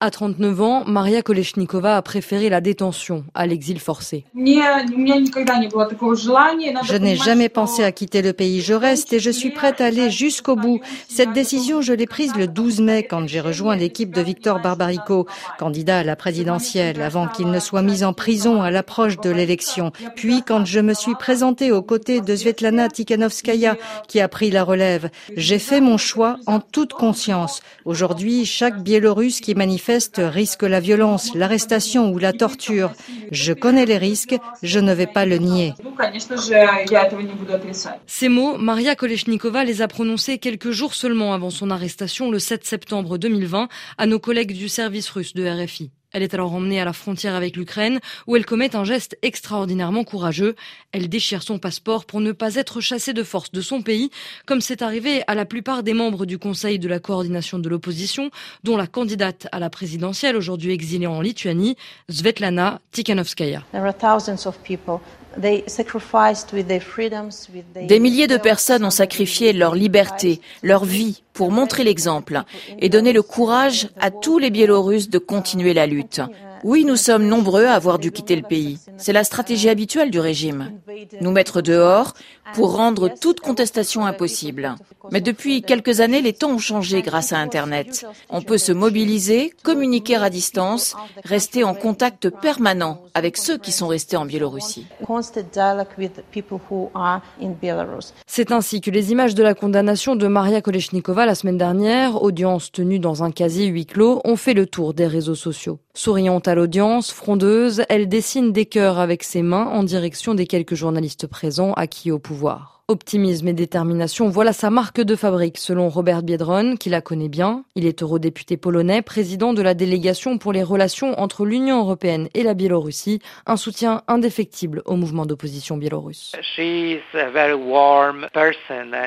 À 39 ans, Maria Koleshnikova a préféré la détention à l'exil forcé. Je n'ai jamais pensé à quitter le pays. Je reste et je suis prête à aller jusqu'au bout. Cette décision, je l'ai prise le 12 mai quand j'ai rejoint l'équipe de Victor Barbarico, candidat à la présidentielle, avant qu'il ne soit mis en prison à l'approche de l'élection. Puis quand je me suis présentée aux côtés de Svetlana Tikhanovskaya, qui a pris la relève, j'ai fait mon choix en toute conscience. Aujourd'hui, chaque Biélorusse qui manifeste risque la violence, l'arrestation ou la torture. Je connais les risques, je ne vais pas le nier. Ces mots, Maria Koleshnikova les a prononcés quelques jours seulement avant son arrestation le 7 septembre 2020 à nos collègues du service russe de RFI. Elle est alors emmenée à la frontière avec l'Ukraine, où elle commet un geste extraordinairement courageux. Elle déchire son passeport pour ne pas être chassée de force de son pays, comme c'est arrivé à la plupart des membres du Conseil de la coordination de l'opposition, dont la candidate à la présidentielle, aujourd'hui exilée en Lituanie, Svetlana Tikhanovskaya. Des milliers de personnes ont sacrifié leur liberté, leur vie pour montrer l'exemple et donner le courage à tous les Biélorusses de continuer la lutte. Oui, nous sommes nombreux à avoir dû quitter le pays. C'est la stratégie habituelle du régime. Nous mettre dehors pour rendre toute contestation impossible. Mais depuis quelques années, les temps ont changé grâce à Internet. On peut se mobiliser, communiquer à distance, rester en contact permanent avec ceux qui sont restés en Biélorussie. C'est ainsi que les images de la condamnation de Maria Koleshnikova la semaine dernière, audience tenue dans un casier huis clos, ont fait le tour des réseaux sociaux. Souriante à l'audience, frondeuse, elle dessine des cœurs avec ses mains en direction des quelques journalistes présents acquis au pouvoir. Optimisme et détermination, voilà sa marque de fabrique, selon Robert Biedron, qui la connaît bien. Il est eurodéputé polonais, président de la délégation pour les relations entre l'Union européenne et la Biélorussie, un soutien indéfectible au mouvement d'opposition biélorusse.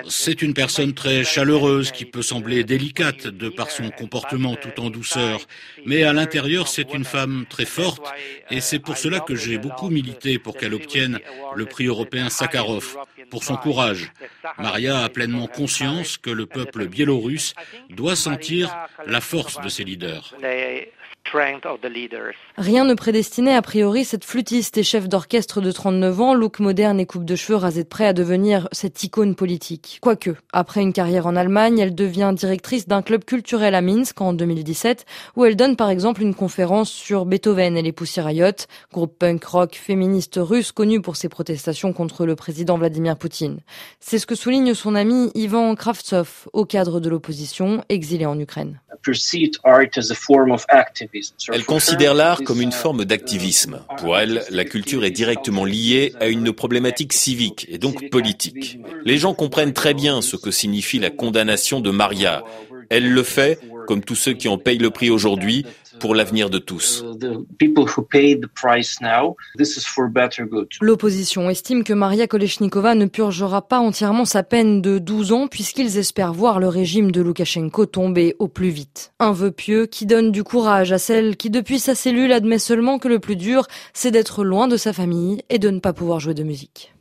C'est une personne très chaleureuse qui peut sembler délicate de par son comportement tout en douceur, mais à l'intérieur c'est une femme très forte et c'est pour cela que j'ai beaucoup milité pour qu'elle obtienne le prix européen Sakharov pour son Maria a pleinement conscience que le peuple biélorusse doit sentir la force de ses leaders. Rien ne prédestinait a priori cette flûtiste et chef d'orchestre de 39 ans, look moderne et coupe de cheveux rasée de près à devenir cette icône politique. Quoique, après une carrière en Allemagne, elle devient directrice d'un club culturel à Minsk en 2017, où elle donne par exemple une conférence sur Beethoven et les Pussy Riot, groupe punk rock féministe russe connu pour ses protestations contre le président Vladimir Poutine. C'est ce que souligne son ami Ivan Kravtsov, au cadre de l'opposition, exilé en Ukraine. Elle considère l'art comme une forme d'activisme. Pour elle, la culture est directement liée à une problématique civique et donc politique. Les gens comprennent très bien ce que signifie la condamnation de Maria. Elle le fait, comme tous ceux qui en payent le prix aujourd'hui, pour l'avenir de tous. L'opposition estime que Maria Koleshnikova ne purgera pas entièrement sa peine de 12 ans puisqu'ils espèrent voir le régime de Loukachenko tomber au plus vite. Un vœu pieux qui donne du courage à celle qui depuis sa cellule admet seulement que le plus dur, c'est d'être loin de sa famille et de ne pas pouvoir jouer de musique.